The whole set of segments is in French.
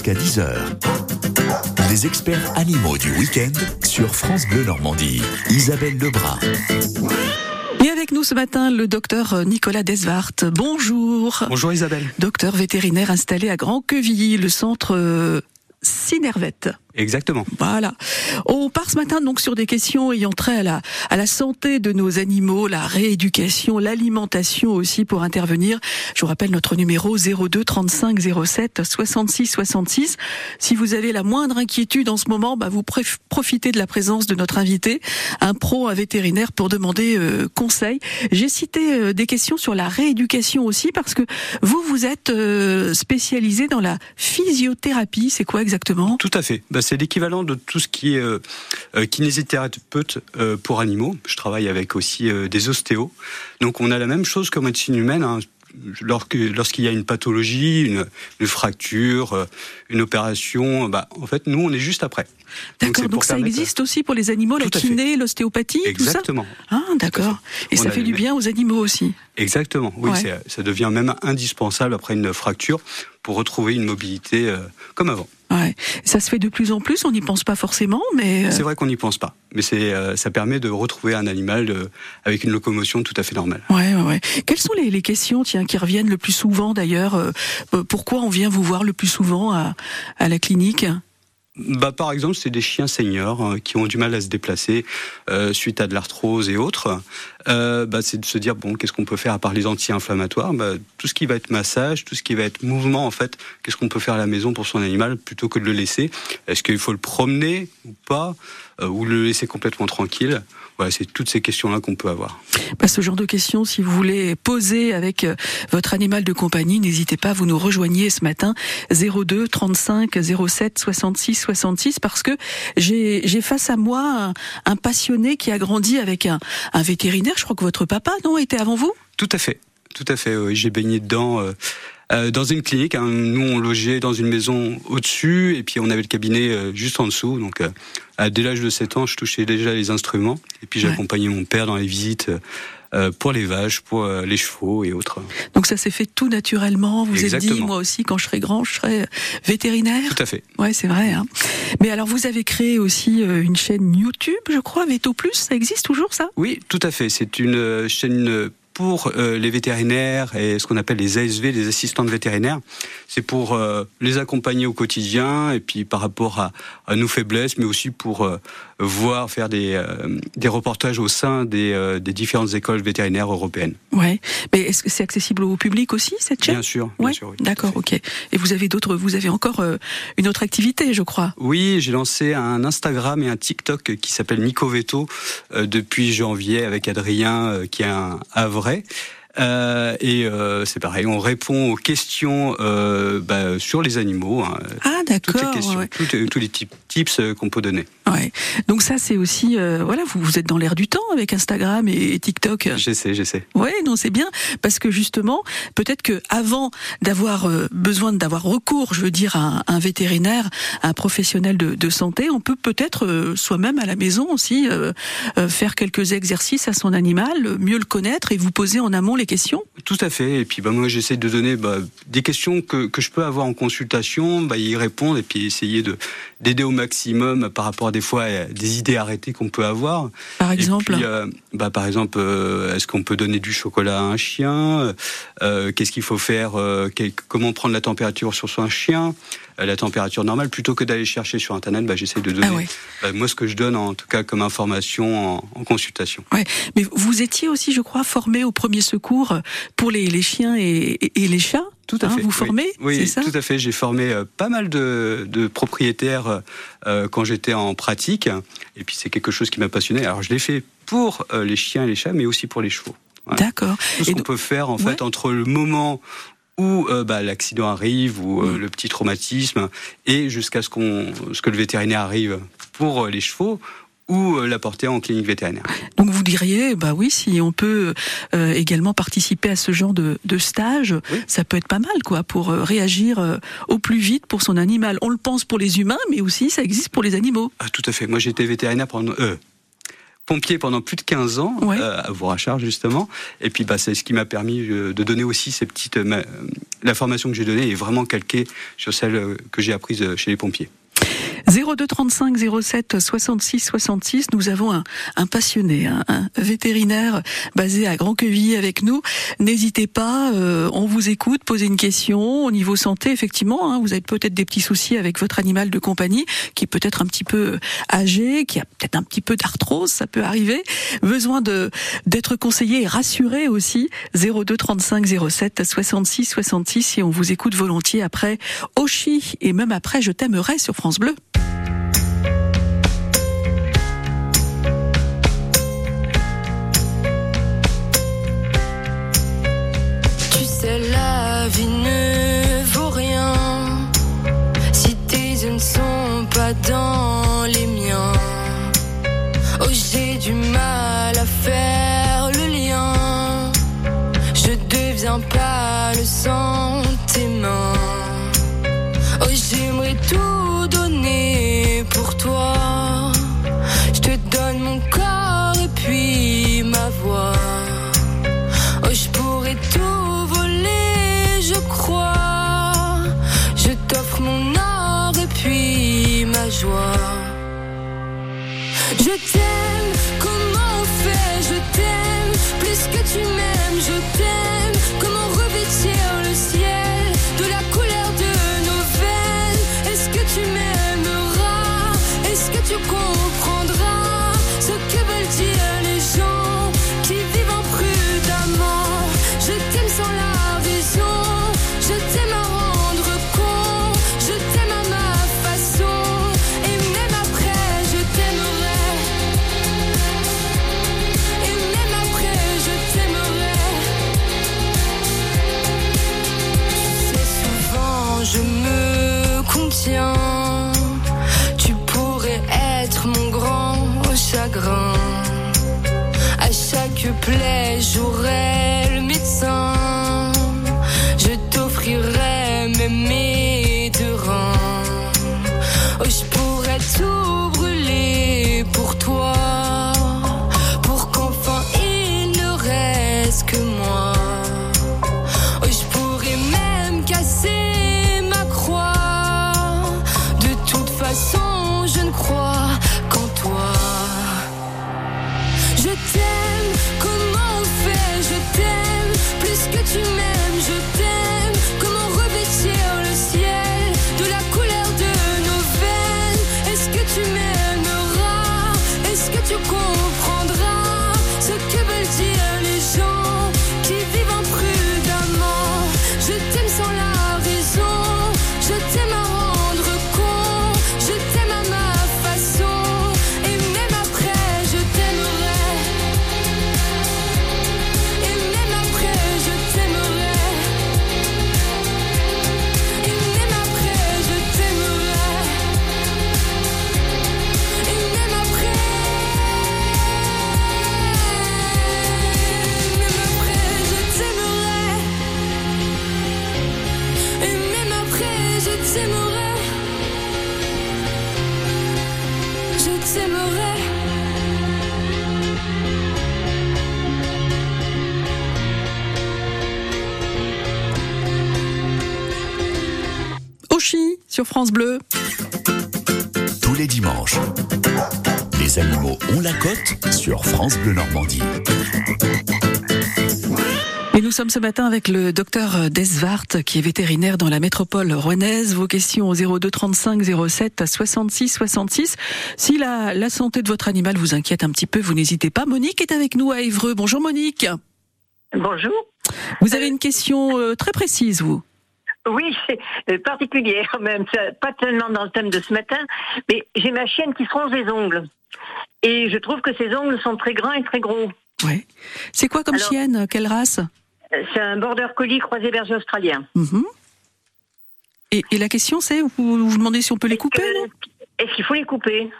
jusqu'à 10h. Les experts animaux du week-end sur France Bleu Normandie. Isabelle Lebrun. Et avec nous ce matin, le docteur Nicolas Desvart. Bonjour. Bonjour Isabelle. Docteur vétérinaire installé à Grand-Quevilly, le centre Exactement. Voilà. On part ce matin donc sur des questions ayant trait à la, à la santé de nos animaux, la rééducation, l'alimentation aussi pour intervenir. Je vous rappelle notre numéro 02 35 07 66 66. Si vous avez la moindre inquiétude en ce moment, bah vous profitez de la présence de notre invité, un pro, un vétérinaire pour demander euh, conseil. J'ai cité euh, des questions sur la rééducation aussi parce que vous, vous êtes euh, spécialisé dans la physiothérapie. C'est quoi exactement? Tout à fait. Bah, c'est l'équivalent de tout ce qui est euh, euh, kinésithérapeute euh, pour animaux. Je travaille avec aussi des ostéos. Donc on a la même chose qu'en médecine humaine. Hein. Lorsqu'il y a une pathologie, une, fracture, une opération, bah, en fait, nous, on est juste après. D'accord, donc, ça existe aussi pour les animaux, la kiné, l'ostéopathie, tout ça Exactement. Ah, d'accord. Et ça fait du bien aux animaux aussi Exactement, oui, ça devient même indispensable après une fracture pour retrouver une mobilité comme avant. Ouais. Ça se fait de plus en plus, on n'y pense pas forcément, mais... Euh, c'est vrai qu'on n'y pense pas, mais c'est, euh, ça permet de retrouver un animal euh, avec une locomotion tout à fait normale. Ouais, ouais, ouais. Quelles sont les, les questions tiens, qui reviennent le plus souvent d'ailleurs Pourquoi on vient vous voir le plus souvent à, à la clinique? Bah, par exemple, c'est des chiens seniors hein, qui ont du mal à se déplacer euh, suite à de l'arthrose et autres. Euh, bah, c'est de se dire bon, qu'est-ce qu'on peut faire à part les anti-inflammatoires? Bah, Tout ce qui va être massage, tout ce qui va être mouvement, en fait, qu'est-ce qu'on peut faire à la maison pour son animal plutôt que de le laisser? Est-ce qu'il faut le promener ou pas? euh, Ou le laisser complètement tranquille voilà, c'est toutes ces questions-là qu'on peut avoir. Bah, ce genre de questions, si vous voulez poser avec euh, votre animal de compagnie, n'hésitez pas, vous nous rejoignez ce matin 02 35 07 66 66 parce que j'ai face à moi un, passionné qui a grandi avec un, un vétérinaire. Je crois que votre papa, non, était avant vous? Tout à fait. Tout à fait, oui. J'ai baigné dedans euh, euh, dans une clinique. Hein. Nous, on logeait dans une maison au-dessus et puis on avait le cabinet euh, juste en dessous. Donc, euh, dès l'âge de 7 ans, je touchais déjà les instruments et puis j'accompagnais mon père dans les visites. pour les vaches, pour les chevaux et autres. Donc ça s'est fait tout naturellement. Vous avez dit, moi aussi, quand je serai grand, je serai vétérinaire. Tout à fait. Ouais, c'est vrai. Hein. Mais alors, vous avez créé aussi une chaîne YouTube, je crois, Veto Plus. Ça existe toujours, ça? Oui, tout à fait. C'est une chaîne pour euh, les vétérinaires et ce qu'on appelle les ASV, les assistantes vétérinaires. C'est pour euh, les accompagner au quotidien et puis par rapport à, à nos faiblesses, mais aussi pour euh, voir faire des, des reportages au sein des, des différentes écoles vétérinaires européennes. Ouais, mais est-ce que c'est accessible au public aussi cette chaîne? Bien sûr, bien sûr. Oui, D'accord, ok. Et vous avez d'autres, vous avez encore une autre activité, je crois? Oui, j'ai lancé un Instagram et un TikTok qui s'appelle Nico Veto depuis janvier avec Adrien, qui est un, un vrai. Euh, et euh, c'est pareil, on répond aux questions euh, bah, sur les animaux. Hein. Ah d'accord. Toutes les tous les tips qu'on peut donner. Ouais. Donc ça c'est aussi, voilà, vous, vous êtes dans l'air du temps avec Instagram et, TikTok. J'essaie, j'essaie. Ouais, non c'est bien parce que justement, peut-être que avant d'avoir besoin d'avoir recours, je veux dire, à un, vétérinaire, un professionnel de, de santé, on peut peut-être soi-même à la maison aussi faire quelques exercices à son animal, mieux le connaître et vous poser en amont les questions Tout à fait. Et puis bah, moi, j'essaie de donner bah, des questions que, que, je peux avoir en consultation, bah, y répondre et puis essayer de d'aider au maximum par rapport à des fois à des idées arrêtées qu'on peut avoir. Par exemple euh, bah, Par exemple, euh, est-ce qu'on peut donner du chocolat à un chien? Euh, Qu'est-ce qu'il faut faire Comment prendre la température sur son chien? La température normale plutôt que d'aller chercher sur internet bah, j'essaie de donner ah moi ce que je donne en tout cas comme information en, en consultation. Ouais. mais vous étiez aussi je crois formé au premier secours pour les, les chiens et, et, les chats? Tout à hein, fait. Vous formez Oui, ça tout à fait. J'ai formé euh, pas mal de, de propriétaires euh, quand j'étais en pratique. Et puis c'est quelque chose qui m'a passionné. Alors je l'ai fait pour euh, les chiens et les chats, mais aussi pour les chevaux. D'accord. Tout ce qu'on peut faire en fait entre le moment où bah, l'accident arrive ou le petit traumatisme et jusqu'à ce qu'on ce que le vétérinaire arrive pour les chevaux ou euh, la porter en clinique vétérinaire. Donc vous diriez, bah oui, si on peut euh, également participer à ce genre de, de stage, ça peut être pas mal, quoi, pour euh, réagir au plus vite pour son animal. On le pense pour les humains, mais aussi ça existe pour les animaux. Ah, tout à fait. Moi, j'étais vétérinaire pendant pompier pendant plus de 15 ans Ouais. euh, à Vorachar justement. Et puis bah, c'est ce qui m'a permis euh, de donner aussi ces petites. euh, ma- la formation que j'ai donnée est vraiment calquée sur celle que j'ai apprise chez les pompiers. 02 35 07 66 66. Nous avons un, un passionné, un, un vétérinaire basé à Grand-Quevilly avec nous. N'hésitez pas, euh, on vous écoute, posez une question au niveau santé. Effectivement, hein, vous avez peut-être des petits soucis avec votre animal de compagnie qui est peut-être un petit peu âgé, qui a peut-être un petit peu d'arthrose, ça peut arriver. Besoin de d'être conseillé et rassuré aussi. 02 35 07 66 66 et on vous écoute volontiers après Oshi et même après Je t'aimerai sur France Bleu. Tu sais, la vie ne vaut rien si tes yeux ne sont pas dans les miens. Oh, j'ai du mal à faire le lien. Je deviens pas le sang de tes mains. Sur France Bleu. Tous les dimanches. Les animaux ont la cote sur France Bleu Normandie. Nous sommes ce matin avec le docteur Desvart, qui est vétérinaire dans la métropole rouennaise. Vos questions au 02 35 07 66 66. Si la, la santé de votre animal vous inquiète un petit peu, vous n'hésitez pas. Monique est avec nous à Évreux. Bonjour Monique. Bonjour. Vous avez une question euh, très précise, vous. Oui, c'est euh, particulière même, pas tellement dans le thème de ce matin, mais j'ai ma chienne qui se ronge les ongles. Et je trouve que ses ongles sont très grands et très gros. Ouais. C'est quoi comme Alors- chienne? Quelle race? Euh, C'est un border collie croisé berger australien. Mhm. et, et la question, c'est vous vous demandez si on peut les couper Est-ce non? que- Est-ce qu'il faut les couper?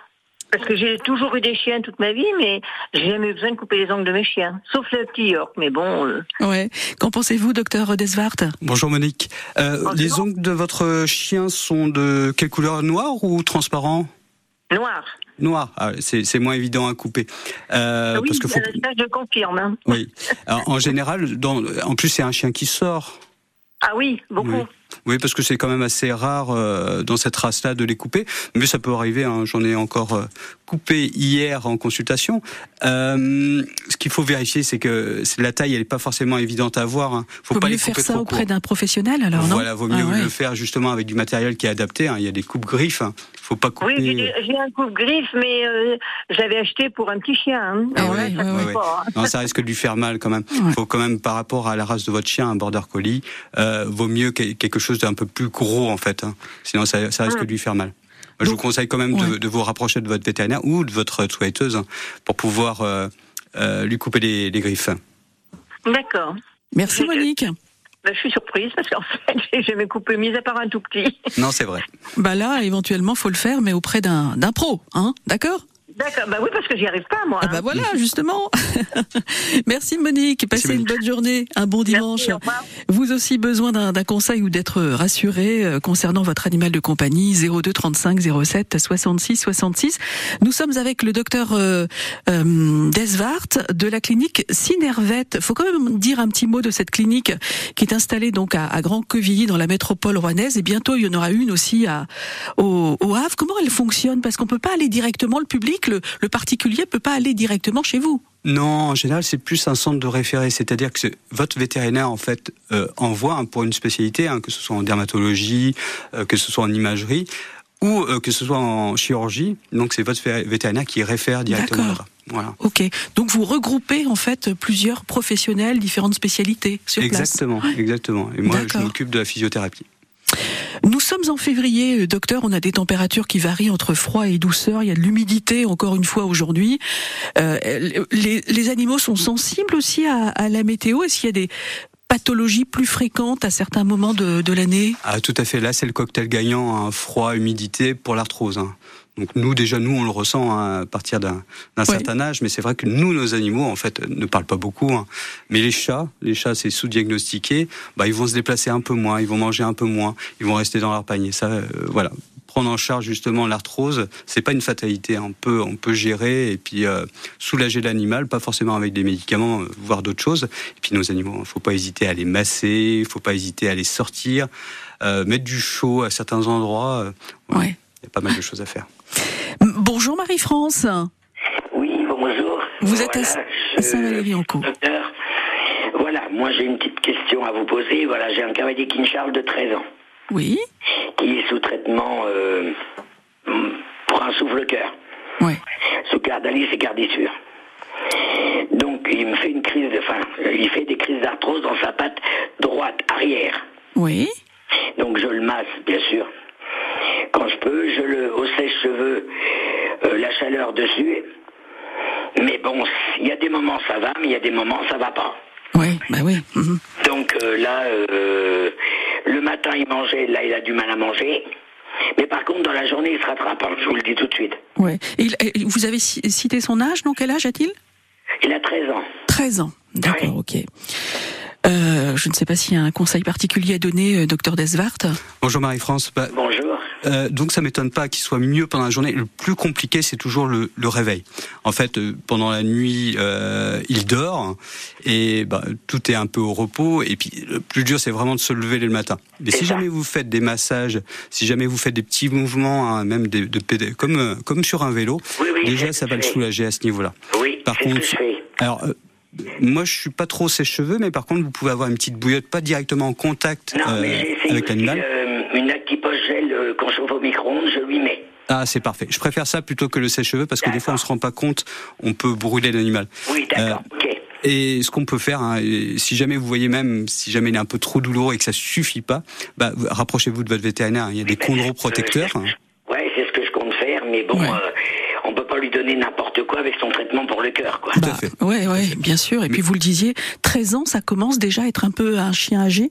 Parce que j'ai toujours eu des chiens toute ma vie, mais j'ai jamais eu besoin de couper les ongles de mes chiens. Sauf le petit York, mais bon... euh, Ouais. Qu'en pensez-vous, docteur Desvart? Bonjour Monique. Euh, Bonjour. les ongles de votre chien sont de quelle couleur Noir ou transparent? Noir. Noir, ah, c'est moins évident à couper. Euh, oui, parce que faut... euh, ça je confirme. hein. Oui. Alors, en général, dans... en plus c'est un chien qui sort. Ah oui, beaucoup. Oui. Oui, parce que c'est quand même assez rare euh, dans cette race-là de les couper, mais ça peut arriver. hein. J'en ai encore euh, coupé hier en consultation. Euh, ce qu'il faut vérifier, c'est que la taille, elle n'est pas forcément évidente à voir. Hein. Faut, Faut pas mieux les faire ça trop auprès d'un professionnel alors, non? Voilà, vaut mieux Ah ouais. le faire justement avec du matériel qui est adapté. hein. Il y a des coupes griffes. Hein. Faut pas couper. Oui, j'ai un coupe-griffe, mais euh, j'avais acheté pour un petit chien. hein. Ah ouais, ça ouais, compte ouais. pas, hein. Non, ça risque de lui faire mal quand même. Ouais. Faut quand même, par rapport à la race de votre chien, un border collie, euh, vaut mieux que- quelque chose d'un peu plus gros en fait. hein. Sinon, ça, ça risque Mm. de lui faire mal. Je vous conseille quand même de, ouais. de vous rapprocher de votre vétérinaire ou de votre soigneuse hein, pour pouvoir euh, euh, lui couper les, les griffes. D'accord. Merci Monique. Ben, je suis surprise parce qu'en fait, j'ai jamais coupé, mis à part un tout petit. Non, c'est vrai. Bah là, éventuellement, faut le faire, mais auprès d'un d'un pro, hein D'accord? D'accord, bah oui, parce que j'y arrive pas, moi. Ah hein. bah voilà, justement. Merci Monique. Passez une bonne journée, un bon dimanche. Merci. Vous aussi besoin d'un d'un conseil ou d'être rassuré euh, concernant votre animal de compagnie 02 35 07 66 66. Nous sommes avec le docteur euh, euh, Desvart de la clinique Synervet. Faut quand même dire un petit mot de cette clinique qui est installée donc à, à Grand Quevilly dans la métropole rouennaise et bientôt il y en aura une aussi à au, au Havre. Comment elle fonctionne? Parce qu'on peut pas aller directement le public, le, le particulier peut pas aller directement chez vous. Non, en général, c'est plus un centre de référé, c'est-à-dire que votre vétérinaire en fait euh, envoie hein, pour une spécialité, hein, que ce soit en dermatologie, euh, que ce soit en imagerie ou euh, que ce soit en chirurgie. Donc c'est votre vé- vétérinaire qui réfère directement D'accord. Voilà. Ok, donc vous regroupez en fait plusieurs professionnels, différentes spécialités sur place. Exactement, exactement. Et moi, je m'occupe de la physiothérapie. Nous sommes en février, euh, docteur. On a des températures qui varient entre froid et douceur. Il y a de l'humidité encore une fois aujourd'hui. Euh, les, animaux sont sensibles aussi à, la météo. Est-ce qu'il y a des pathologies plus fréquentes à certains moments de, de l'année? Ah, tout à fait. Là, c'est le cocktail gagnant, hein, froid, humidité pour l'arthrose. hein. Donc nous, déjà, nous, on le ressent hein, à partir d'un Ouais. certain âge, mais c'est vrai que nous, nos animaux, en fait, ne parlent pas beaucoup. hein. Mais les chats, les chats, c'est sous-diagnostiqué. Bah, ils vont se déplacer un peu moins, ils vont manger un peu moins, ils vont rester dans leur panier. Ça, euh, voilà. Prendre en charge justement l'arthrose, c'est pas une fatalité. hein. On peut, on peut gérer et puis euh, soulager l'animal, pas forcément avec des médicaments, euh, voire d'autres choses. Et puis nos animaux, il faut pas hésiter à les masser, faut pas hésiter à les sortir, euh, mettre du chaud à certains endroits. euh. Ouais. Il y a pas mal de choses à faire. Bonjour Marie-France. Oui, bonjour. Vous êtes à- Saint-Valery-en-Caux. Docteur, voilà, moi j'ai une petite question à vous poser. Voilà, j'ai un cavalier King Charles de 13 ans Oui. qui est sous traitement euh, pour un souffle-cœur. Ouais. Sous Cardalis et Cardissure. Donc il me fait une crise, de, enfin, il fait des crises d'arthrose dans sa patte droite arrière. Oui. Donc je le masse, bien sûr. Quand je peux, je le au sèche-cheveux, euh, la chaleur dessus. Mais bon, il y a des moments ça va, mais il y a des moments ça va pas. Oui. Bah oui. mhm. Donc euh, là, euh, le matin il mangeait, là il a du mal à manger. Mais par contre, dans la journée, il se rattrape, hein, je vous le dis tout de suite. Ouais. Et il- et vous avez ci- cité son âge, donc quel âge a-t-il? Il a 13 ans. 13 ans. D'accord, ok. Euh, je ne sais pas s'il y a un conseil particulier à donner, docteur Desvart. Bonjour Marie-France. Bah, Bonjour. Euh, donc ça m'étonne pas qu'il soit mieux pendant la journée. Le plus compliqué, c'est toujours le, le réveil. En fait, euh, pendant la nuit, euh, il dort et bah, tout est un peu au repos. Et puis le plus dur, c'est vraiment de se lever le matin. Mais si ça. jamais vous faites des massages, si jamais vous faites des petits mouvements, hein, même des, de pédé- comme euh, comme sur un vélo, Oui, oui, c'est déjà ça va le soulager à ce niveau-là. Oui, Par contre, alors. euh, moi, je suis pas trop sèche-cheveux, mais par contre, vous pouvez avoir une petite bouillotte, pas directement en contact Non, euh, avec l'animal. euh, une actipoche gel euh, qu'on chauffe au micro-ondes, je lui mets. Ah, c'est parfait. Je préfère ça plutôt que le sèche-cheveux parce que des fois on se rend pas compte, on peut brûler l'animal. Oui, d'accord, ok. Et ce qu'on peut faire, hein, si jamais vous voyez même, si jamais il est un peu trop douloureux et que ça suffit pas, bah, vous- rapprochez-vous de votre vétérinaire. Il y a des chondroprotecteurs. Euh, Ouais, c'est ce que je compte faire, mais bon, Ouais. euh, on peut pas lui donner n'importe quoi avec son traitement pour le cœur, quoi. Tout à fait. Ouais, ouais, bien sûr. Et puis vous le disiez, 13 ans, ça commence déjà à être un peu un chien âgé?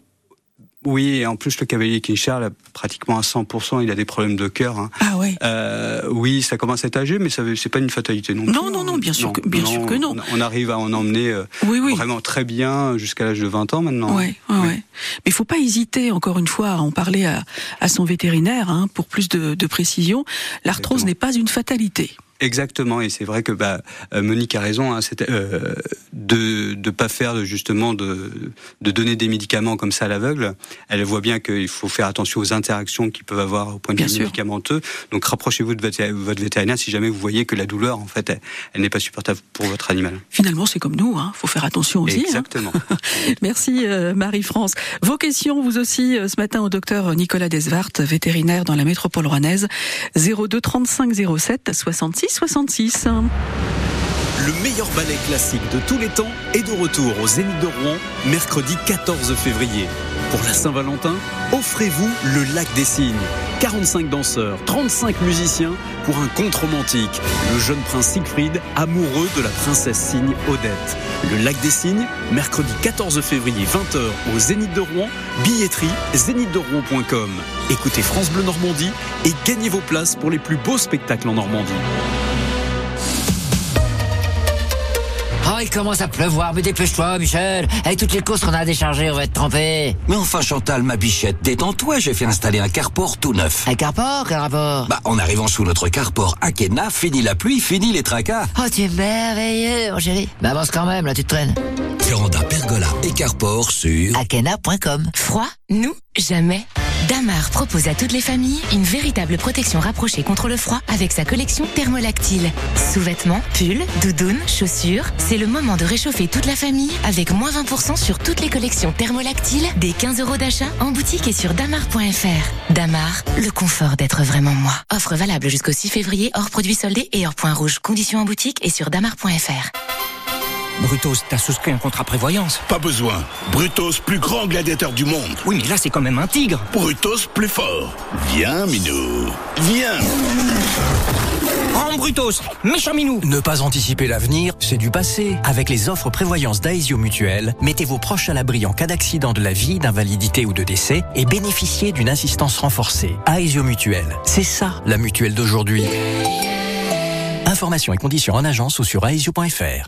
Oui, et en plus le cavalier King Charles, a pratiquement à 100%, il a des problèmes de cœur. hein. Ah ouais. Euh, oui, ça commence à être âgé, mais veut- c'est pas une fatalité non plus. Non, non, non, bien sûr que- bien sûr que non. On, arrive à en emmener euh, Oui, oui. vraiment très bien jusqu'à l'âge de 20 ans maintenant. Ouais, ouais, ouais. Mais il faut pas hésiter, encore une fois, à en parler à, à son vétérinaire hein, pour plus de, de précision. L'arthrose n'est pas une fatalité. Exactement, et c'est vrai que bah, euh, Monique a raison, hein, euh, de ne pas faire justement de, de donner des médicaments comme ça à l'aveugle. Elle voit bien qu'il faut faire attention aux interactions qu'ils peuvent avoir au point de vue médicamenteux. Donc rapprochez-vous de votre vétérinaire si jamais vous voyez que la douleur, en fait, elle, n'est pas supportable pour votre animal. Finalement, c'est comme nous, il hein, faut faire attention aussi. Hein. Exactement. Merci euh, Marie-France. Vos questions, vous aussi, ce matin au docteur Nicolas Desvart, vétérinaire dans la métropole rouennaise, 02 35 07 66 66. Le meilleur ballet classique de tous les temps est de retour au Zénith de Rouen, mercredi 14 février. Pour la Saint-Valentin, offrez-vous le Lac des Cygnes. 45 danseurs, 35 musiciens pour un conte romantique. Le jeune prince Siegfried, amoureux de la princesse cygne Odette. Le Lac des Cygnes, mercredi 14 février 20h au Zénith de Rouen, billetterie zénithderouen.com. Écoutez France Bleu Normandie et gagnez vos places pour les plus beaux spectacles en Normandie. Il commence à pleuvoir, mais dépêche-toi, Michel. Avec toutes les courses qu'on a à décharger, on va être trempé. Mais enfin, Chantal, ma bichette, détends-toi, j'ai fait installer un carport tout neuf. Un carport? Quel rapport? Bah, en arrivant sous notre carport Akena, fini la pluie, fini les tracas. Oh, tu es merveilleux, mon chéri. Bah, avance quand même, là, tu te traînes. Véranda, pergola et carport sur akena.com. Froid Nous, jamais. Damar propose à toutes les familles une véritable protection rapprochée contre le froid avec sa collection thermolactyle. Sous-vêtements, pulls, doudounes, chaussures, c'est le moment de réchauffer toute la famille avec moins 20% sur toutes les collections thermolactiles des 15 euros d'achat en boutique et sur damar.fr. Damar, le confort d'être vraiment moi. Offre valable jusqu'au 6 février hors produits soldés et hors point rouge. Conditions en boutique et sur damar.fr. Brutos, t'as souscrit un contrat prévoyance Pas besoin. Brutos, plus grand gladiateur du monde. Oui, mais là, c'est quand même un tigre. Brutos, plus fort. Viens, Minou. Viens. Oh, Brutos, méchant Minou Ne pas anticiper l'avenir, c'est du passé. Avec les offres prévoyance d'Aesio Mutuel, mettez vos proches à l'abri en cas d'accident de la vie, d'invalidité ou de décès et bénéficiez d'une assistance renforcée. Aesio Mutuel, c'est ça la mutuelle d'aujourd'hui. Informations et conditions en agence ou sur aesio.fr.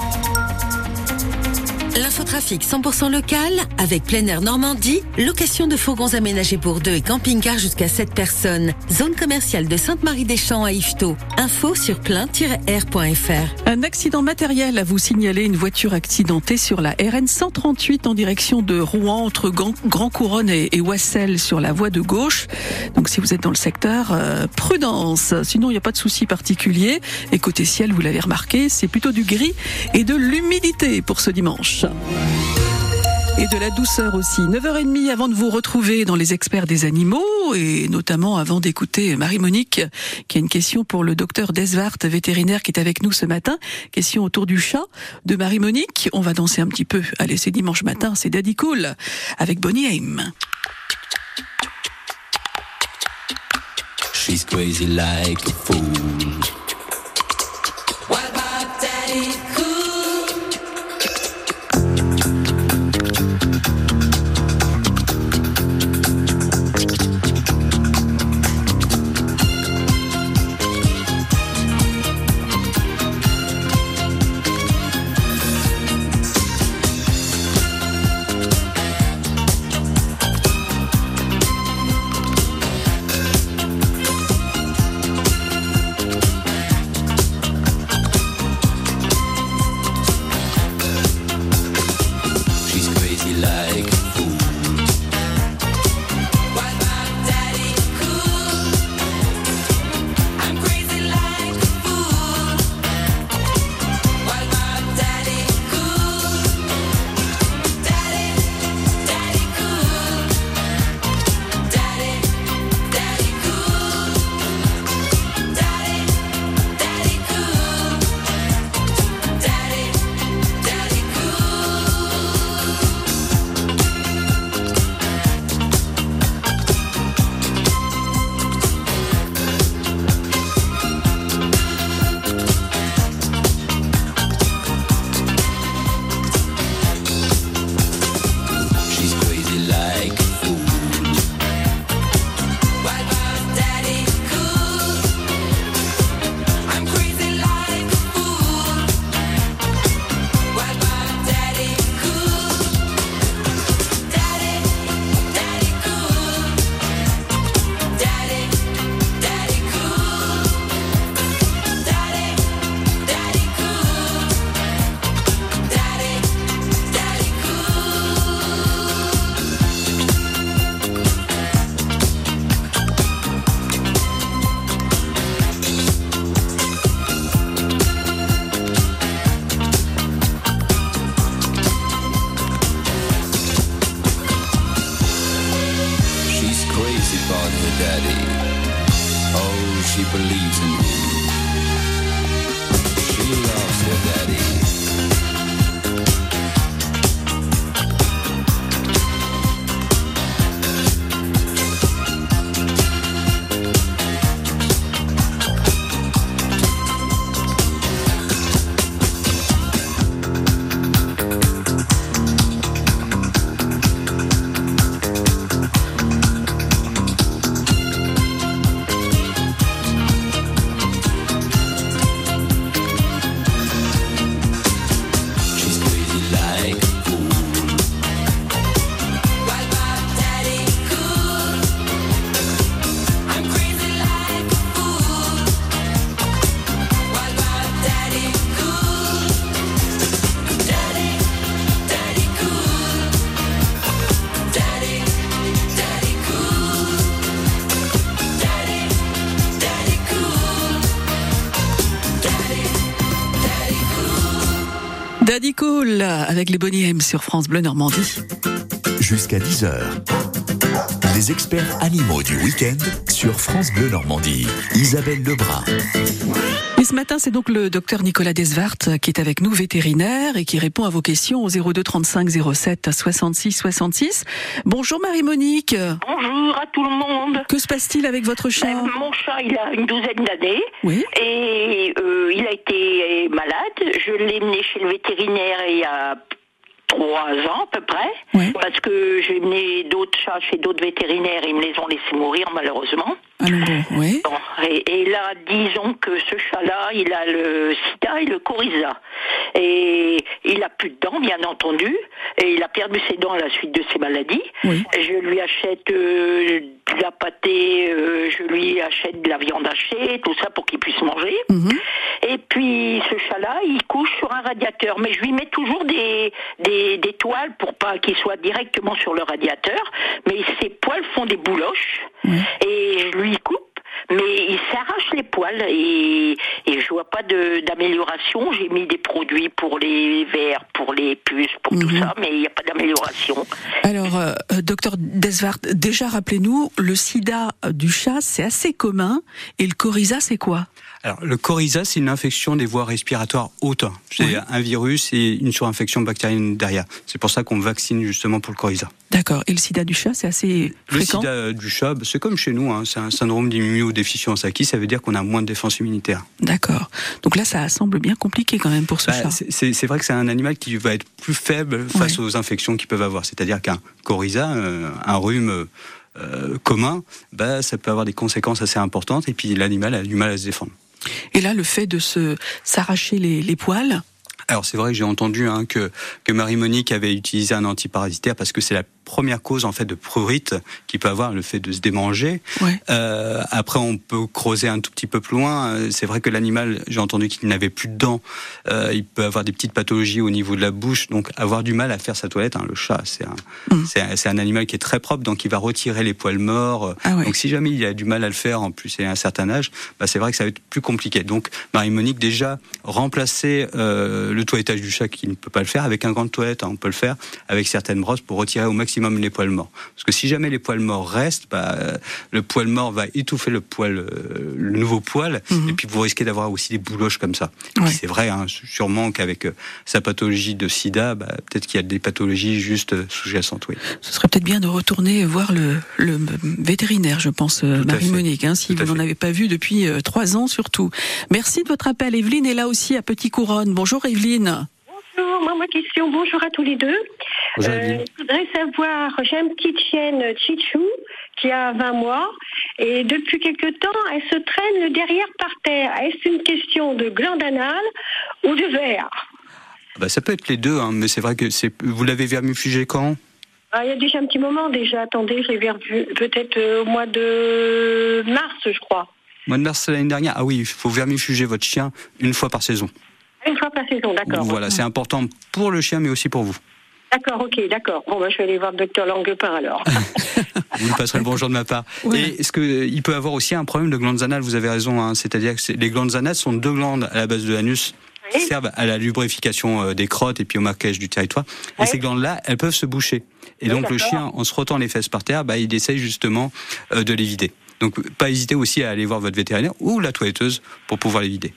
L'infotrafic 100% local avec plein air Normandie, location de fourgons aménagés pour deux et camping-car jusqu'à 7 personnes. Zone commerciale de Sainte-Marie-des-Champs à Yvetot. Info sur plein-air.fr. Un accident matériel à vous signaler, une voiture accidentée sur la RN 138 en direction de Rouen entre Grand Couronne et, Wassel sur la voie de gauche. Donc si vous êtes dans le secteur, euh, prudence. Sinon, il n'y a pas de souci particulier. Et côté ciel, vous l'avez remarqué, c'est plutôt du gris et de l'humidité pour ce dimanche. Et de la douceur aussi. 9h30 avant de vous retrouver dans les experts des animaux et notamment avant d'écouter Marie-Monique qui a une question pour le docteur Desvart, vétérinaire qui est avec nous ce matin. Question autour du chat de Marie-Monique. On va danser un petit peu. Allez, c'est dimanche matin, c'est Daddy Cool avec Bonnie Aim. She's crazy like a fool. Les Bonnie M sur France Bleu Normandie. Jusqu'à 10h. Les experts animaux du week-end sur France Bleu Normandie. Isabelle Lebrun. Et ce matin, c'est donc le docteur Nicolas Desvart qui est avec nous, vétérinaire, et qui répond à vos questions au 02 35 07 66 66. Bonjour Marie-Monique. Bonjour à tout le monde. Que se passe-t-il avec votre chat? Ben, mon chat, il a une douzaine d'années. Oui. Et euh, il a été malade. Je l'ai mené chez le vétérinaire il y a trois ans à peu près. Parce que j'ai mené d'autres chats chez d'autres vétérinaires. Ils me les ont laissés mourir malheureusement. Oui. Bon, et, et là, disons que ce chat-là, il a le sida et le coryza. Et il a plus de dents, bien entendu. Et il a perdu ses dents à la suite de ses maladies. Je lui achète euh, de la pâtée, euh, je lui achète de la viande hachée, tout ça pour qu'il puisse manger. Et puis ce chat-là, il couche sur un radiateur, mais je lui mets toujours des, des, des toiles pour pas qu'il soit directement sur le radiateur. Mais ses poils font des bouloches et je lui coupe. Mais il s'arrache les poils et, et je vois pas de- d'amélioration. J'ai mis des produits pour les vers, pour les puces, pour tout ça, mais il n'y a pas d'amélioration. Alors, euh, euh, docteur Desvart, déjà rappelez-nous, le sida du chat, c'est assez commun, et le coryza, c'est quoi? Alors, le coryza, c'est une infection des voies respiratoires hautes. C'est un virus et une surinfection bactérienne derrière. C'est pour ça qu'on vaccine justement pour le coryza. D'accord. Et le sida du chat, c'est assez Le fréquent? sida du chat, bah, c'est comme chez nous, hein, c'est un syndrome d'immunodéficience acquis, ça veut dire qu'on a moins de défense immunitaire. D'accord. Donc là, ça semble bien compliqué quand même pour ce Bah, chat. c'est vrai que c'est un animal qui va être plus faible face aux infections qu'ils peuvent avoir. C'est-à-dire qu'un coryza, euh, un rhume euh, commun, bah, ça peut avoir des conséquences assez importantes et puis l'animal a du mal à se défendre. Et là, le fait de se s'arracher les, poils, Alors c'est vrai que j'ai entendu hein, que, que Marie-Monique avait utilisé un antiparasitaire parce que c'est la première cause en fait de prurite qui peut avoir le fait de se démanger. Euh, après on peut creuser un tout petit peu plus loin. Euh, C'est vrai que l'animal, j'ai entendu qu'il n'avait plus de dents. Euh, il peut avoir des petites pathologies au niveau de la bouche, donc avoir du mal à faire sa toilette. hein. Le chat, c'est un, c'est un, c'est un animal qui est très propre, donc il va retirer les poils morts. Donc si jamais il a du mal à le faire, en plus et à un certain âge, bah, c'est vrai que ça va être plus compliqué. Donc Marie-Monique déjà remplacer euh, le toilettage du chat qui ne peut pas le faire avec un grand toilette, hein, on peut le faire avec certaines brosses pour retirer au maximum les poils morts. Parce que si jamais les poils morts restent, bah, euh, le poil mort va étouffer le poil, euh, le nouveau poil, et puis vous risquez d'avoir aussi des bouloches comme ça. Et C'est vrai, hein, sûrement qu'avec euh, sa pathologie de SIDA, bah, peut-être qu'il y a des pathologies juste sous-jacentes. Oui. ce serait peut-être bien de retourner voir le, le vétérinaire, je pense, Tout Marie-Monique, hein, si vous n'en avez pas vu depuis trois ans surtout. Merci de votre appel. Evelyne est là aussi à Petit Couronne. Bonjour Evelyne. Bonjour, moi ma question, bonjour à tous les deux. Bonjour, Euh, je voudrais savoir, j'ai une petite chienne Chichou qui a 20 mois et depuis quelque temps, elle se traîne le derrière par terre. Est-ce une question de glande anale ou de verre? Bah, ça peut être les deux, hein, mais c'est vrai que c'est. Vous l'avez vermifugé quand? Ah, Il y a déjà un petit moment déjà, attendez, je l'ai vu peut-être euh, au mois de mars, je crois. Mois de mars l'année dernière? Ah oui, il faut vermifuger votre chien une fois par saison. Une fois par saison, d'accord. Voilà, c'est important pour le chien, mais aussi pour vous. D'accord, ok, d'accord. Bon, bah, je vais aller voir le docteur Languepin alors. Vous lui passerez le bonjour de ma part. Et est-ce que il peut avoir aussi un problème de glandes anales Vous avez raison, hein, c'est-à-dire que les glandes anales sont deux glandes à la base de l'anus servent à la lubrification euh, des crottes et puis au marquage du territoire. Et ces glandes-là, elles peuvent se boucher. Et donc le chien, en se frottant les fesses par terre, bah, il essaye justement euh, de les vider. Donc pas hésiter aussi à aller voir votre vétérinaire ou la toiletteuse pour pouvoir les vider.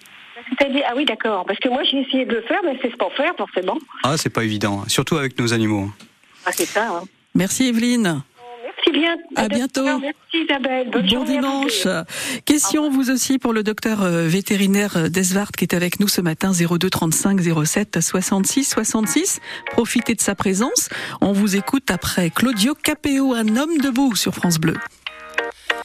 Ah oui, d'accord. Parce que moi, j'ai essayé de le faire, mais c'est pas faire, forcément. Ah, c'est pas évident. Surtout avec nos animaux. Ah, c'est ça. hein. Merci Evelyne. Merci bien. À bientôt. Merci Isabelle. Bonne Bon dimanche. Question vous aussi pour le docteur euh, vétérinaire euh, Desvart qui est avec nous ce matin 02 35 07 66 66. Profitez de sa présence. On vous écoute après Claudio Capéo, un homme debout sur France Bleu.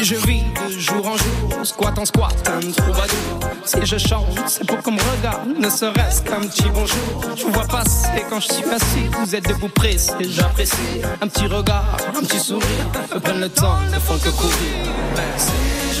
oui, je vis de jour en jour, squat en squat, un troubadour. Si je chante, c'est pour qu'on me regarde, ne serait-ce qu'un petit bonjour. Je vous vois passer quand je suis assis, vous êtes debout pressé, j'apprécie. Un petit regard, un petit sourire, me prennent le temps, ne font que courir. Si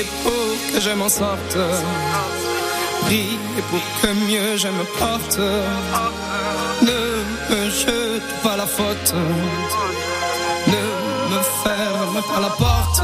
Priez pour que je m'en sorte. Priez pour que mieux je me porte. Ne me jete pas la faute. Ne me ferme pas la porte.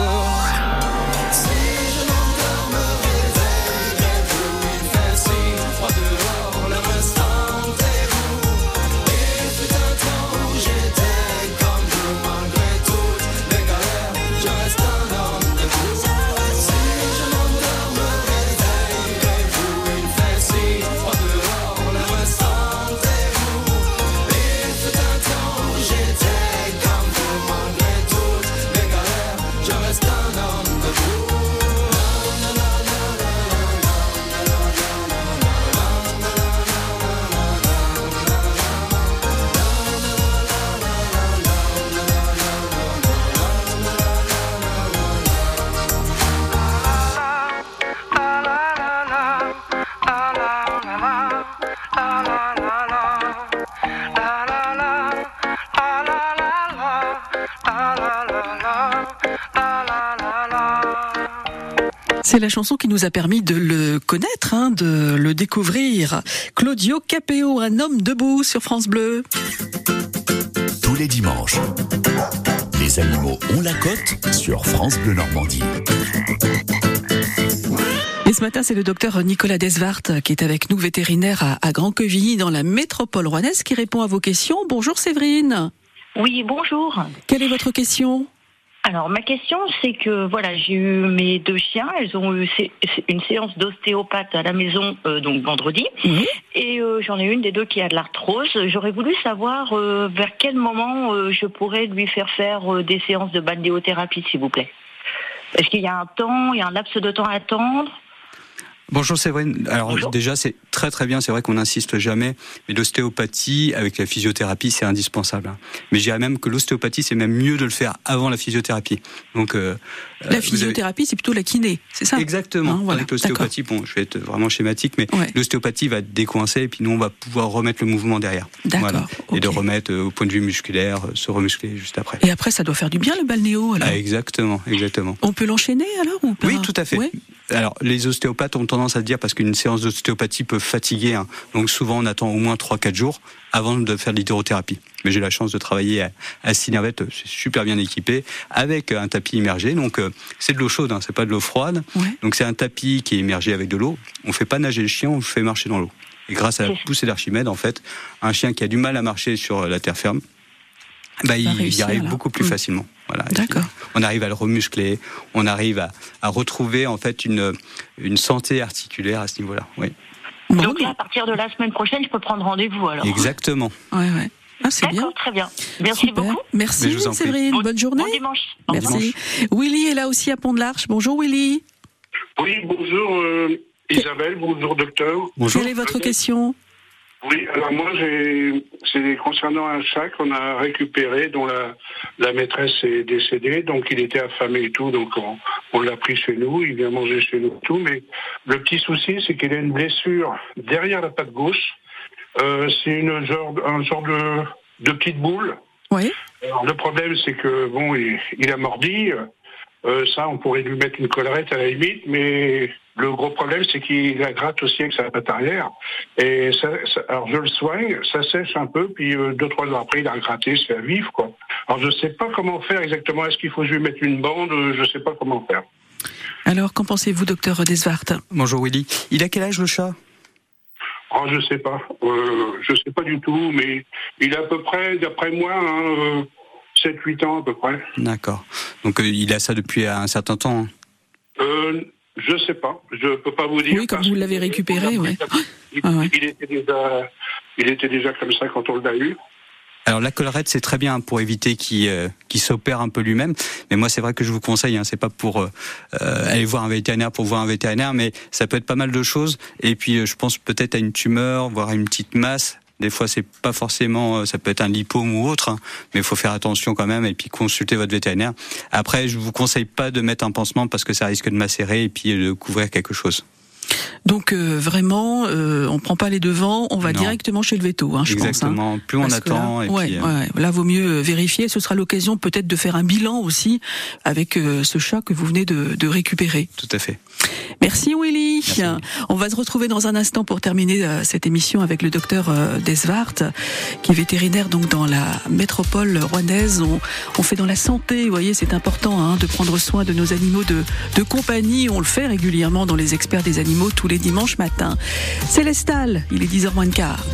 C'est la chanson qui nous a permis de le connaître, hein, de le découvrir. Claudio Capéo, un homme debout sur France Bleu. Tous les dimanches, les animaux ont la cote sur France Bleu Normandie. Et ce matin, c'est le docteur Nicolas Desvart qui est avec nous, vétérinaire à, à Grand-Quevilly, dans la métropole rouennaise, qui répond à vos questions. Bonjour Séverine. Oui, bonjour. Quelle est votre question? Alors, ma question, c'est que voilà, j'ai eu mes deux chiens, elles ont eu une séance d'ostéopathe à la maison euh, donc vendredi, et euh, j'en ai une des deux qui a de l'arthrose. J'aurais voulu savoir euh, vers quel moment je pourrais lui faire faire des séances de balnéothérapie, s'il vous plaît? Est-ce qu'il y a un temps, il y a un laps de temps à attendre? Bonjour Séverine. Alors déjà c'est très très bien, c'est vrai qu'on n'insiste jamais, mais l'ostéopathie avec la physiothérapie c'est indispensable. hein. Mais je dirais même que l'ostéopathie c'est même mieux de le faire avant la physiothérapie. Donc euh, La euh, avez- physiothérapie, c'est plutôt la kiné, c'est ça? Exactement. Hein, voilà, Avec l'ostéopathie, bon, je vais être vraiment schématique, mais l'ostéopathie va décoincer et puis nous, on va pouvoir remettre le mouvement derrière. D'accord, Et de remettre euh, au point de vue musculaire, euh, se remuscler juste après. Et après, ça doit faire du bien le balnéo, alors? Ah, exactement, exactement. On peut l'enchaîner alors ou pas? Oui, tout à fait. Alors, les ostéopathes ont tendance à dire, parce qu'une séance d'ostéopathie peut fatiguer, hein. donc souvent on attend au moins 3-4 jours avant de faire de l'hydrothérapie. Mais j'ai la chance de travailler à, à Sinervette, c'est super bien équipé, avec un tapis immergé, donc euh, c'est de l'eau chaude, hein, c'est pas de l'eau froide. Donc c'est un tapis qui est immergé avec de l'eau. On fait pas nager le chien, on le fait marcher dans l'eau. Et grâce à la poussée d'Archimède, en fait, un chien qui a du mal à marcher sur la terre ferme, bah, il, y arrive alors. beaucoup plus Mm. facilement. Voilà. Puis, On arrive à le remuscler, on arrive à, à retrouver en fait une, une santé articulaire à ce niveau-là. Oui, Donc là, à partir de la semaine prochaine, je peux prendre rendez-vous alors. exactement. Ouais, ouais. Ah, c'est bien. D'accord, très bien. Merci beaucoup. Merci Mais je vous en prie. Séverine, bonne journée. Bon dimanche. Merci. Willy est là aussi à Pont de l'Arche. Bonjour Willy. Oui, bonjour euh, Isabelle, bonjour docteur. Quelle est votre question? Oui, alors moi, c'est concernant un chat qu'on a récupéré, dont la, la maîtresse est décédée, donc il était affamé et tout, donc on, on l'a pris chez nous, il vient manger chez nous et tout, mais le petit souci, c'est qu'il a une blessure derrière la patte gauche. Euh, c'est une genre, un genre de, de petite boule. Oui. Alors, le problème, c'est que bon, il, il a mordi. Euh, ça, on pourrait lui mettre une collerette à la limite, mais le gros problème, c'est qu'il la gratte aussi avec sa patte arrière. Et ça, ça- alors je le soigne, ça sèche un peu, puis euh, deux trois jours après, il a gratté, se fait vivre quoi. Alors je sais pas comment faire exactement. Est-ce qu'il faut lui mettre une bande? Euh, Je sais pas comment faire. Alors, qu'en pensez-vous, docteur Desvart Bonjour Willy. Il a quel âge le chat? Oh, je sais pas. Euh, je sais pas du tout, mais il a à peu près, d'après moi, hein, 7-8 ans à peu près. D'accord. Donc euh, il a ça depuis un certain temps. hein. Euh, je sais pas. Je peux pas vous dire. Oui, comme vous l'avez récupéré, oui. Il, il était déjà, il était déjà comme ça quand on l'a eu. Alors la collerette c'est très bien pour éviter qu'il euh, s'opère un peu lui-même. Mais moi c'est vrai que je vous conseille, hein, c'est pas pour euh, aller voir un vétérinaire pour voir un vétérinaire, mais ça peut être pas mal de choses. Et puis je pense peut-être à une tumeur, voire à une petite masse. Des fois c'est pas forcément, euh, ça peut être un lipome ou autre, hein, mais il faut faire attention quand même et puis consulter votre vétérinaire. Après je vous conseille pas de mettre un pansement parce que ça risque de macérer et puis de couvrir quelque chose. Donc euh, vraiment, euh, on prend pas les devants, on va Non. directement chez le veto, hein, je Exactement. pense. hein. Plus on attend là, et ouais, puis, euh, ouais, là, vaut mieux euh, vérifier. Ce sera l'occasion peut-être de faire un bilan aussi avec ce chat que vous venez de, de récupérer. Tout à fait. Merci Willy. On va se retrouver dans un instant pour terminer euh, cette émission avec le docteur euh, Desvart, qui est vétérinaire donc dans la métropole rwandaise. On, on fait dans la santé, vous voyez, c'est important hein, de prendre soin de nos animaux de, de compagnie. On le fait régulièrement dans les experts des animaux tous les dimanches matins. Célestal, il est 10h moins de quart.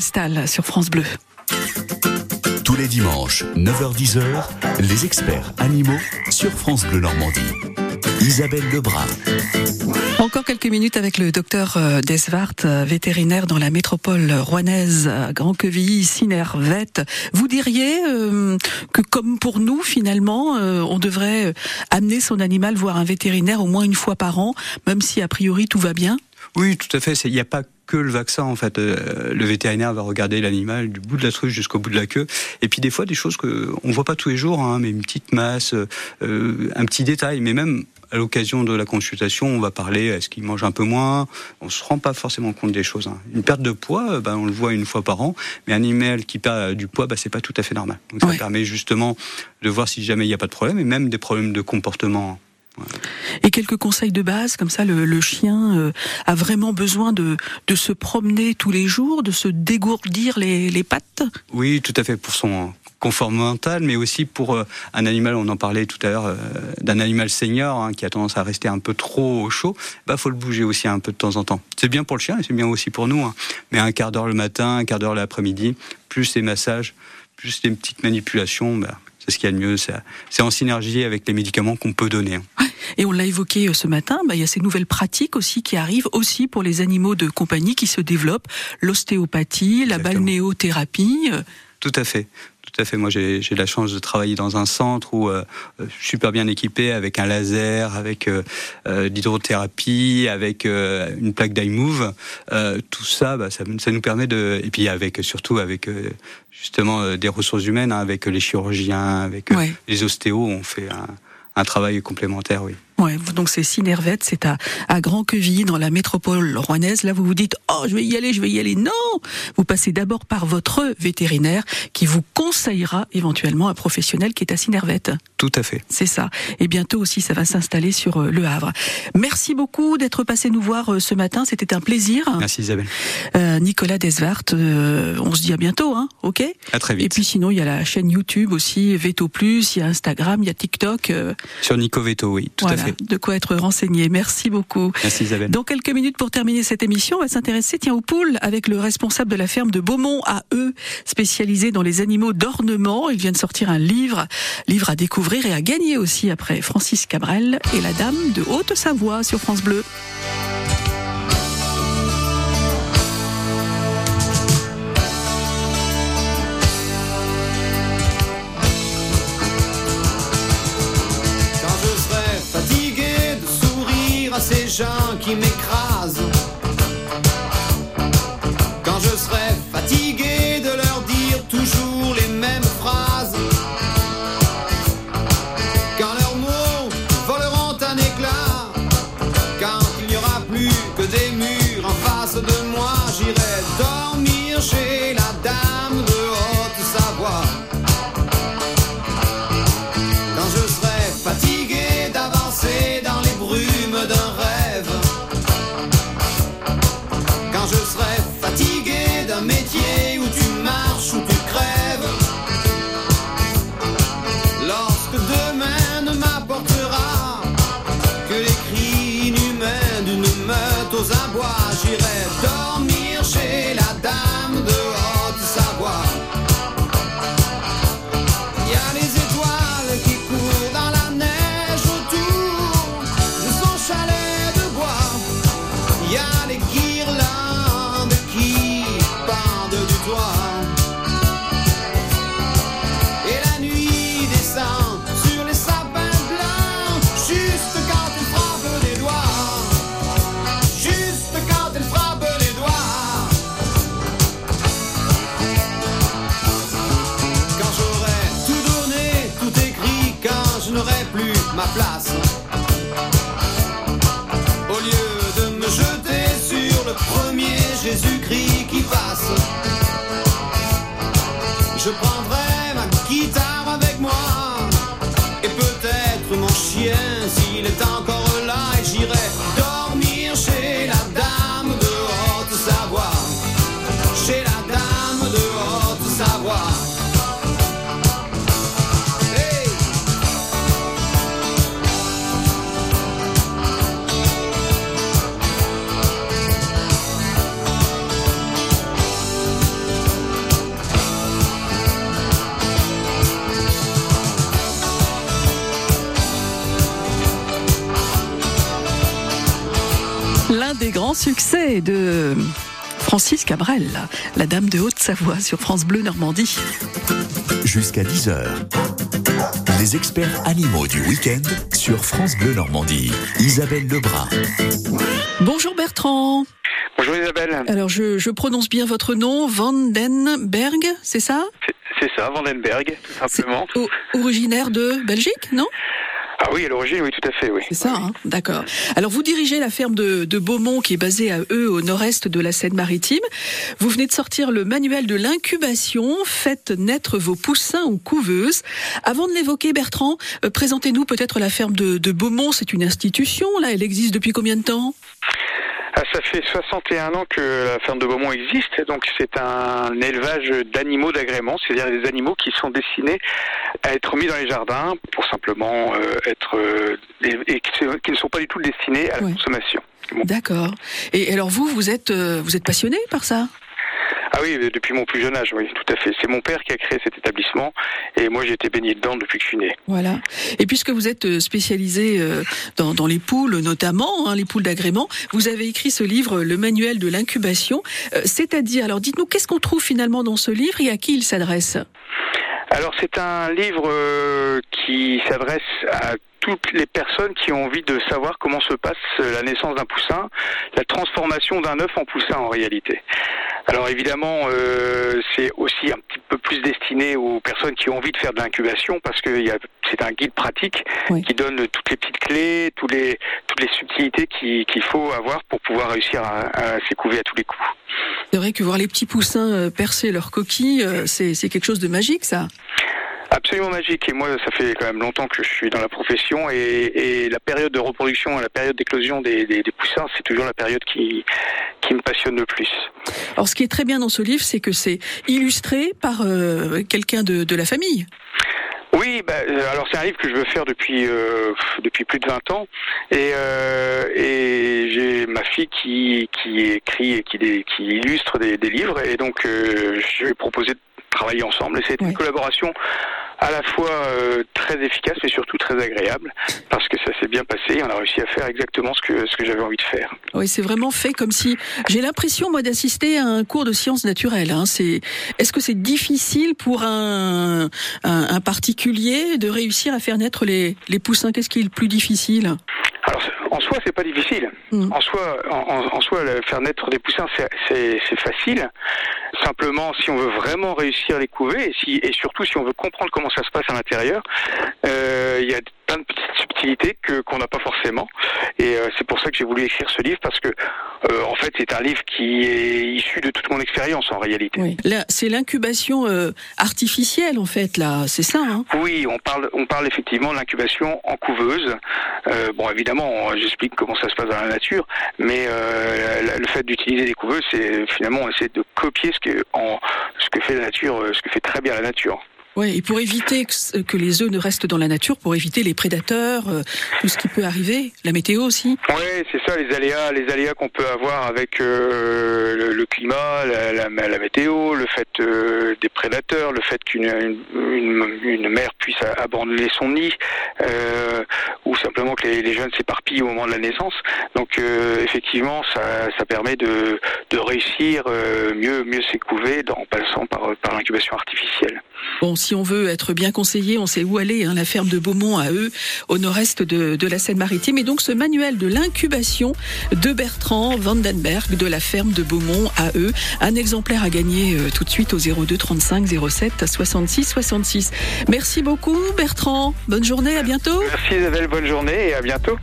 Sur France Bleu. Tous les dimanches, 9h-10h, les experts animaux sur France Bleu Normandie. Isabelle Lebrun. Encore quelques minutes avec le docteur euh, Desvart, euh, vétérinaire dans la métropole rouennaise, Grand Quevilly, Sinervette. Vous diriez euh, que comme pour nous, finalement, on devrait amener son animal voir un vétérinaire au moins une fois par an, même si a priori tout va bien? Oui, tout à fait. Il n'y a pas que le vaccin en fait. le vétérinaire va regarder l'animal du bout de la truffe jusqu'au bout de la queue. Et puis des fois des choses que on voit pas tous les jours, hein, mais une petite masse, un petit détail, mais même à l'occasion de la consultation, on va parler est-ce qu'il mange un peu moins? On se rend pas forcément compte des choses. Hein. Une perte de poids, ben, on le voit une fois par an, mais un animal qui perd du poids, ben, c'est pas tout à fait normal. Donc ça permet justement de voir si jamais il n'y a pas de problème, et même des problèmes de comportement. Et quelques conseils de base, comme ça, le, chien euh, a vraiment besoin de, de se promener tous les jours, de se dégourdir les, les pattes? Oui, tout à fait, pour son confort mental, mais aussi pour euh, un animal, on en parlait tout à l'heure, euh, d'un animal senior hein, qui a tendance à rester un peu trop au chaud, bah faut le bouger aussi un peu de temps en temps. C'est bien pour le chien et c'est bien aussi pour nous, hein. mais un quart d'heure le matin, un quart d'heure l'après-midi, plus les massages, plus les petites manipulations, bah, c'est ce qu'il y a de mieux. C'est en synergie avec les médicaments qu'on peut donner. Hein. Et on l'a évoqué euh, ce matin, bah, il y a ces nouvelles pratiques aussi qui arrivent aussi pour les animaux de compagnie qui se développent, l'ostéopathie, la balnéothérapie. Tout à fait. À fait. Moi, j'ai la chance de travailler dans un centre où euh, euh, super bien équipé avec un laser, avec euh, l'hydrothérapie, avec une plaque d'iMove. tout ça, bah, ça, ça, nous permet de, et puis avec surtout avec justement des ressources humaines, hein, avec les chirurgiens, avec les ostéos, on fait un, un travail complémentaire, oui. Ouais, donc c'est Sinervette, c'est à, à Grand Quevilly, dans la métropole rouennaise. Là, vous vous dites, oh, je vais y aller, je vais y aller. Non Vous passez d'abord par votre vétérinaire qui vous conseillera éventuellement un professionnel qui est à Sinervette. Tout à fait. C'est ça. Et bientôt aussi, ça va s'installer sur euh, Le Havre. Merci beaucoup d'être passé nous voir euh, ce matin. C'était un plaisir. Merci Isabelle. Euh, Nicolas Desvart, euh, on se dit à bientôt, hein Ok? À très vite. Et puis sinon, il y a la chaîne YouTube aussi, Veto Plus, il y a Instagram, il y a TikTok. Sur Nico Veto, oui, tout à fait de quoi être renseigné. Merci beaucoup. Merci Isabelle. Dans quelques minutes pour terminer cette émission, on va s'intéresser tiens aux poules avec le responsable de la ferme de Beaumont à eux, spécialisé dans les animaux d'ornement. Il vient de sortir un livre, livre à découvrir et à gagner aussi après Francis Cabrel et la dame de Haute-Savoie sur France Bleu. Ces gens qui m'écrasent. Francis Cabrel, la dame de Haute-Savoie sur France Bleu Normandie. Jusqu'à 10h. Les experts animaux du week-end sur France Bleu Normandie. Isabelle Lebrun. Bonjour Bertrand. Bonjour Isabelle. Alors je, je prononce bien votre nom, Vandenberg, c'est ça? C'est ça, Vandenberg, tout simplement. O- originaire de Belgique, non? Ah oui, à l'origine, oui, tout à fait, oui. C'est ça, hein d'accord. Alors vous dirigez la ferme de, Beaumont qui est basée à eux au nord-est de la Seine-Maritime. Vous venez de sortir le manuel de l'incubation, faites naître vos poussins ou couveuses. Avant de l'évoquer, Bertrand, euh, présentez-nous peut-être la ferme de, de Beaumont. C'est une institution, là, elle existe depuis combien de temps? Ah, ça fait 61 ans que la ferme de Beaumont existe, donc c'est un élevage d'animaux d'agrément, c'est-à-dire des animaux qui sont destinés à être mis dans les jardins pour simplement euh, être euh, et, qui ne sont pas du tout destinés à la consommation. D'accord. Et alors vous, vous êtes, euh, vous êtes passionné par ça? Ah oui, depuis mon plus jeune âge, oui, tout à fait. C'est mon père qui a créé cet établissement et moi j'ai été baigné dedans depuis que je suis né. Voilà. Et puisque vous êtes euh, spécialisé euh, dans, dans les poules notamment, hein, les poules d'agrément, vous avez écrit ce livre, le manuel de l'incubation. Euh, C'est-à-dire, alors dites-nous, qu'est-ce qu'on trouve finalement dans ce livre et à qui il s'adresse? Alors c'est un livre euh, qui s'adresse à toutes les personnes qui ont envie de savoir comment se passe euh, la naissance d'un poussin, la transformation d'un œuf en poussin en réalité. Alors évidemment, euh, c'est aussi un petit peu plus destiné aux personnes qui ont envie de faire de l'incubation parce que c'est un guide pratique qui donne toutes les petites clés, tous les, toutes les subtilités qui- qu'il faut avoir pour pouvoir réussir à, à s'écouver à tous les coups. C'est vrai que voir les petits poussins euh, percer euh, c'est c'est quelque chose de magique, ça. Absolument magique. Et moi, ça fait quand même longtemps que je suis dans la profession. Et, et la période de reproduction et la période d'éclosion des, des- des poussins, c'est toujours la période qui, qui me passionne le plus. Alors, ce qui est très bien dans ce livre, c'est que c'est illustré par euh, quelqu'un de, de la famille. Oui, bah, euh, alors c'est un livre que je veux faire depuis euh, depuis plus de 20 ans et, euh, et j'ai ma fille qui qui écrit et qui, qui illustre des, des livres et donc euh, je vais proposer de travailler ensemble et c'est une collaboration à la fois euh, très efficace mais surtout très agréable parce que ça s'est bien passé et on a réussi à faire exactement ce que ce que j'avais envie de faire. Oui, c'est vraiment fait comme si j'ai l'impression moi d'assister à un cours de sciences naturelles. Hein. C'est est-ce que c'est difficile pour un, un, un particulier de réussir à faire naître les, les poussins? Qu'est-ce qui est le plus difficile? Alors, en soi, c'est pas difficile. En soi, en, soi, faire naître des poussins, c'est- facile. Simplement, si on veut vraiment réussir les couvées, et, si, et surtout si on veut comprendre comment ça se passe à l'intérieur, euh, il y a plein de petites subtilités que qu'on n'a pas forcément. Et euh, c'est pour ça que j'ai voulu écrire ce livre parce que, euh, en fait, c'est un livre qui est issu de toute mon expérience en réalité. Oui. C'est l'incubation euh, artificielle en fait. Là, c'est ça. Hein Oui, on parle, on parle effectivement de l'incubation en couveuse. Bon, évidemment, j'explique comment ça se passe dans la nature, mais le fait d'utiliser des couveuses, c'est finalement essayer de copier ce que, en, ce que fait la nature, ce que fait très bien la nature. Ouais, et pour éviter que, que les œufs ne restent dans la nature, pour éviter les prédateurs, euh, tout ce qui peut arriver, la météo aussi. Ouais, c'est ça, les aléas, les aléas qu'on peut avoir avec euh, le, le climat, la, la- la météo, le fait euh, des prédateurs, le fait qu'une une, une- une mère puisse abandonner son nid, ou simplement que les, les jeunes s'éparpillent au moment de la naissance. Donc effectivement, ça, ça permet de, de réussir mieux, mieux s'écouver en passant par, par l'incubation artificielle. Bon, si on veut être bien conseillé, on sait où aller. Hein, la ferme de Beaumont à eux, au nord-est de, la Seine-Maritime. Et donc ce manuel de l'incubation de Bertrand Vandenberg de la ferme de Beaumont à eux. Un exemplaire à gagner euh, tout de suite au 02 35 07 66 66. Merci beaucoup Bertrand. Bonne journée, à bientôt. Merci Isabelle, bonne journée et à bientôt.